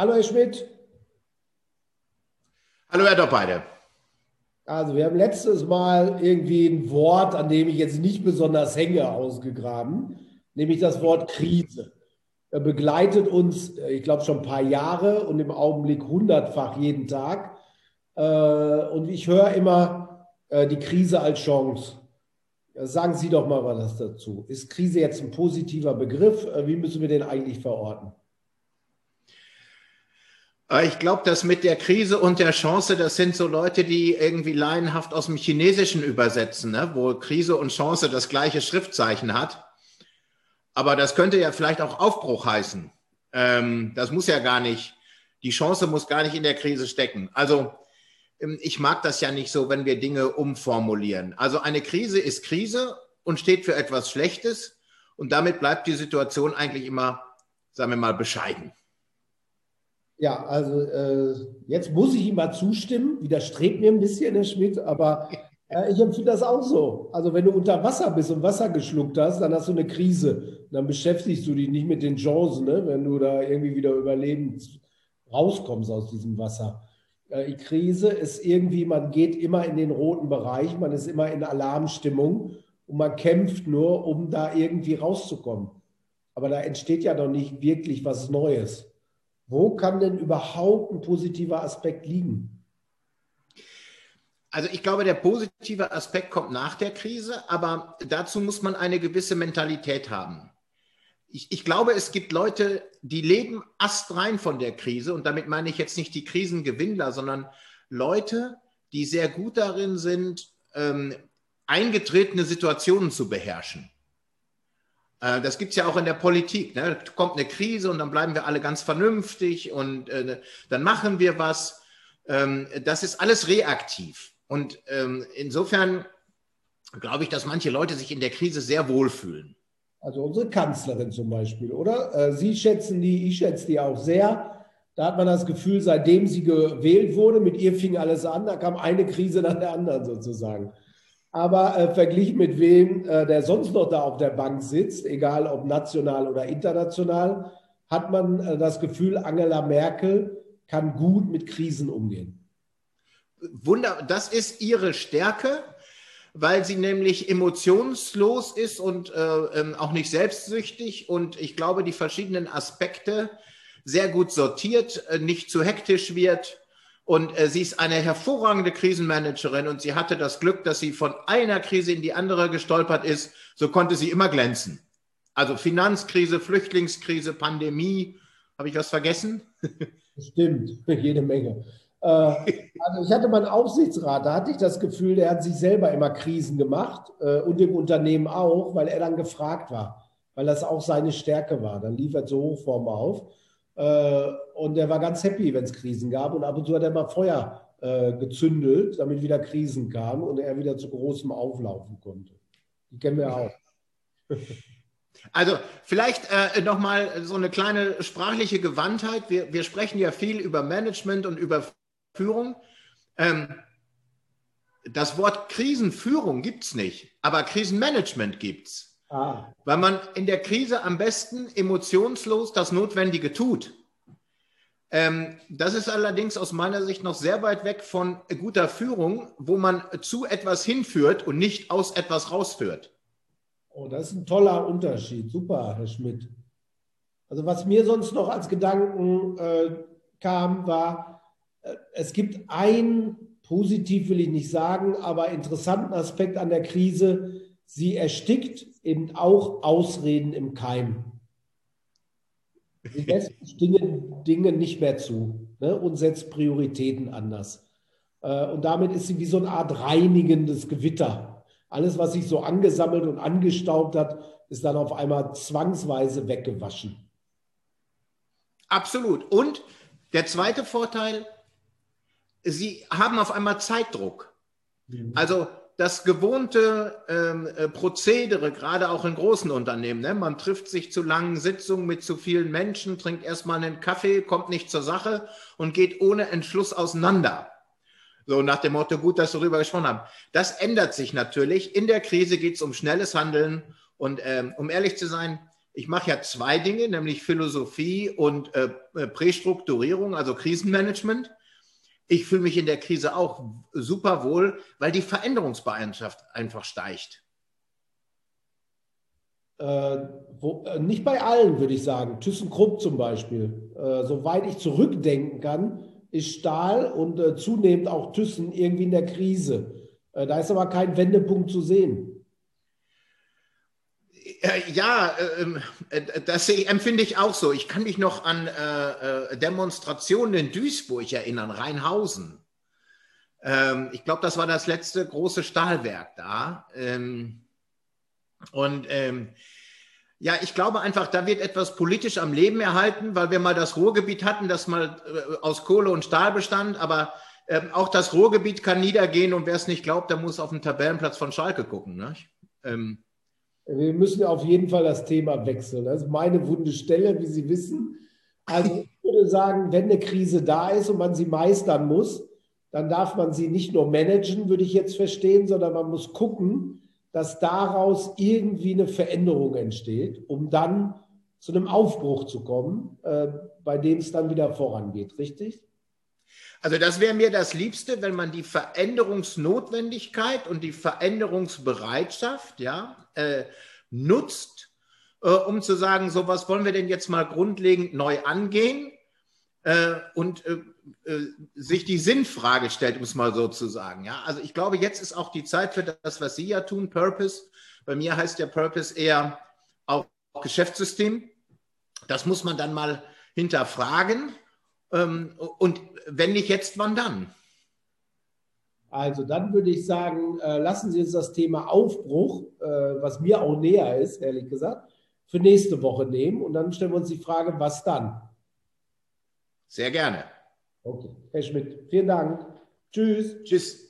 Hallo, Herr Schmidt. Hallo, Herr Doppheide. Also, wir haben letztes Mal irgendwie ein Wort, an dem ich jetzt nicht besonders hänge, ausgegraben, nämlich das Wort Krise. Er begleitet uns, ich glaube, schon ein paar Jahre und im Augenblick hundertfach jeden Tag. Äh, und ich höre immer äh, die Krise als Chance. Sagen Sie doch mal was dazu. Ist Krise jetzt ein positiver Begriff? Äh, wie müssen wir den eigentlich verorten? Äh, ich glaube, dass mit der Krise und der Chance, das sind so Leute, die irgendwie laienhaft aus dem Chinesischen übersetzen, ne? wo Krise und Chance das gleiche Schriftzeichen hat. Aber das könnte ja vielleicht auch Aufbruch heißen. Ähm, das muss ja gar nicht, die Chance muss gar nicht in der Krise stecken. Also ähm, ich mag das ja nicht so, wenn wir Dinge umformulieren. Also eine Krise ist Krise und steht für etwas Schlechtes und damit bleibt die Situation eigentlich immer, sagen wir mal, bescheiden. Ja, also äh, jetzt muss ich ihm mal zustimmen, widerstrebt mir ein bisschen, Herr Schmidt, aber äh, ich empfinde das auch so. Also wenn du unter Wasser bist und Wasser geschluckt hast, dann hast du eine Krise. Dann beschäftigst du dich nicht mit den Chancen, ne? wenn du da irgendwie wieder überlebend rauskommst aus diesem Wasser. Äh, die Krise ist irgendwie, man geht immer in den roten Bereich, man ist immer in Alarmstimmung und man kämpft nur, um da irgendwie rauszukommen. Aber da entsteht ja noch nicht wirklich was Neues. Wo kann denn überhaupt ein positiver Aspekt liegen? Also ich glaube, der positive Aspekt kommt nach der Krise, aber dazu muss man eine gewisse Mentalität haben. Ich, ich, glaube, es gibt Leute, die leben astrein von der Krise und damit meine ich jetzt nicht die Krisengewinnler, sondern Leute, die sehr gut darin sind, ähm, eingetretene Situationen zu beherrschen. Äh, das gibt es ja auch in der Politik. Ne? Kommt eine Krise und dann bleiben wir alle ganz vernünftig und äh, dann machen wir was. Ähm, das ist alles reaktiv. Und ähm, insofern glaube ich, dass manche Leute sich in der Krise sehr wohlfühlen. Also unsere Kanzlerin zum Beispiel, oder? Äh, Sie schätzen die, ich schätze die auch sehr. Da hat man das Gefühl, seitdem sie gewählt wurde, mit ihr fing alles an, da kam eine Krise nach der anderen sozusagen. Aber äh, verglichen mit wem, äh, der sonst noch da auf der Bank sitzt, egal ob national oder international, hat man äh, das Gefühl, Angela Merkel kann gut mit Krisen umgehen. Wunder, das ist ihre Stärke, weil sie nämlich emotionslos ist und äh, ähm, auch nicht selbstsüchtig und ich glaube, die verschiedenen Aspekte sehr gut sortiert, äh, nicht zu hektisch wird und äh, sie ist eine hervorragende Krisenmanagerin und sie hatte das Glück, dass sie von einer Krise in die andere gestolpert ist. So konnte sie immer glänzen. Also Finanzkrise, Flüchtlingskrise, Pandemie. Habe ich was vergessen? Stimmt, jede Menge. Äh, also ich hatte meinen Aufsichtsrat, da hatte ich das Gefühl, der hat sich selber immer Krisen gemacht äh, und im Unternehmen auch, weil er dann gefragt war, weil das auch seine Stärke war. Dann liefert so Hochform auf. Und er war ganz happy, wenn es Krisen gab. Und ab und zu hat er mal Feuer äh, gezündelt, damit wieder Krisen kamen und er wieder zu großem auflaufen konnte. Die kennen wir auch. Also vielleicht äh, nochmal so eine kleine sprachliche Gewandtheit. Wir, wir sprechen ja viel über Management und über Führung. Ähm, das Wort Krisenführung gibt es nicht, aber Krisenmanagement gibt es. Ah. Weil man in der Krise am besten emotionslos das Notwendige tut. Ähm, das ist allerdings aus meiner Sicht noch sehr weit weg von guter Führung, wo man zu etwas hinführt und nicht aus etwas rausführt. Oh, das ist ein toller Unterschied. Super, Herr Schmidt. Also was mir sonst noch als Gedanken äh, kam, war, äh, es gibt ein, positiv will ich nicht sagen, aber interessanten Aspekt an der Krise, sie erstickt eben auch Ausreden im Keim. Sie lässt Dinge, Dinge nicht mehr zu ne, und setzt Prioritäten anders. Äh, und damit ist sie wie so eine Art reinigendes Gewitter. Alles, was sich so angesammelt und angestaubt hat, ist dann auf einmal zwangsweise weggewaschen. Absolut. Und der zweite Vorteil, sie haben auf einmal Zeitdruck. Mhm. Also das gewohnte ähm, äh, Prozedere, gerade auch in großen Unternehmen. Ne? Man trifft sich zu langen Sitzungen mit zu vielen Menschen, trinkt erstmal einen Kaffee, kommt nicht zur Sache und geht ohne Entschluss auseinander. So nach dem Motto, gut, dass wir darüber gesprochen haben. Das ändert sich natürlich. In der Krise geht es um schnelles Handeln. Und ähm, um ehrlich zu sein, Ich mache ja zwei Dinge, nämlich Philosophie und äh, Prästrukturierung, also Krisenmanagement. Ich fühle mich in der Krise auch super wohl, weil die Veränderungsbereitschaft einfach steigt. Äh, wo, äh, nicht bei allen, würde ich sagen. ThyssenKrupp zum Beispiel. Äh, soweit ich zurückdenken kann, ist Stahl und äh, zunehmend auch Thyssen irgendwie in der Krise. Äh, da ist aber kein Wendepunkt zu sehen. Äh, ja, ähm, das empfinde ich auch so. Ich kann mich noch an Demonstrationen in Duisburg erinnern, Rheinhausen. Ähm, ich glaube, das war das letzte große Stahlwerk da. Ähm, und ja, ich glaube einfach, da wird etwas politisch am Leben erhalten, weil wir mal das Ruhrgebiet hatten, das mal äh, aus Kohle und Stahl bestand, aber auch das Ruhrgebiet kann niedergehen und wer es nicht glaubt, der muss auf den Tabellenplatz von Schalke gucken. Ne? Wir müssen auf jeden Fall das Thema wechseln. Das ist meine wunde Stelle, wie Sie wissen. Also ich würde sagen, wenn eine Krise da ist und man sie meistern muss, dann darf man sie nicht nur managen, würde ich jetzt verstehen, sondern man muss gucken, dass daraus irgendwie eine Veränderung entsteht, um dann zu einem Aufbruch zu kommen, äh, bei dem es dann wieder vorangeht, richtig? Also das wäre mir das Liebste, wenn man die Veränderungsnotwendigkeit und die Veränderungsbereitschaft ja, äh, nutzt, äh, um zu sagen, so was wollen wir denn jetzt mal grundlegend neu angehen äh, und äh, äh, sich die Sinnfrage stellt, um es mal so zu sagen. Ja? Also ich glaube, jetzt ist auch die Zeit für das, was Sie ja tun, Purpose. Bei mir heißt der Purpose eher auch Geschäftssystem. Das muss man dann mal hinterfragen. Ähm, und wenn nicht jetzt, wann dann? Also dann würde ich sagen, äh, lassen Sie uns das Thema Aufbruch, äh, was mir auch näher ist, ehrlich gesagt, für nächste Woche nehmen. Und dann stellen wir uns die Frage, was dann? Sehr gerne. Okay, Herr Schmidt, vielen Dank. Tschüss. Tschüss.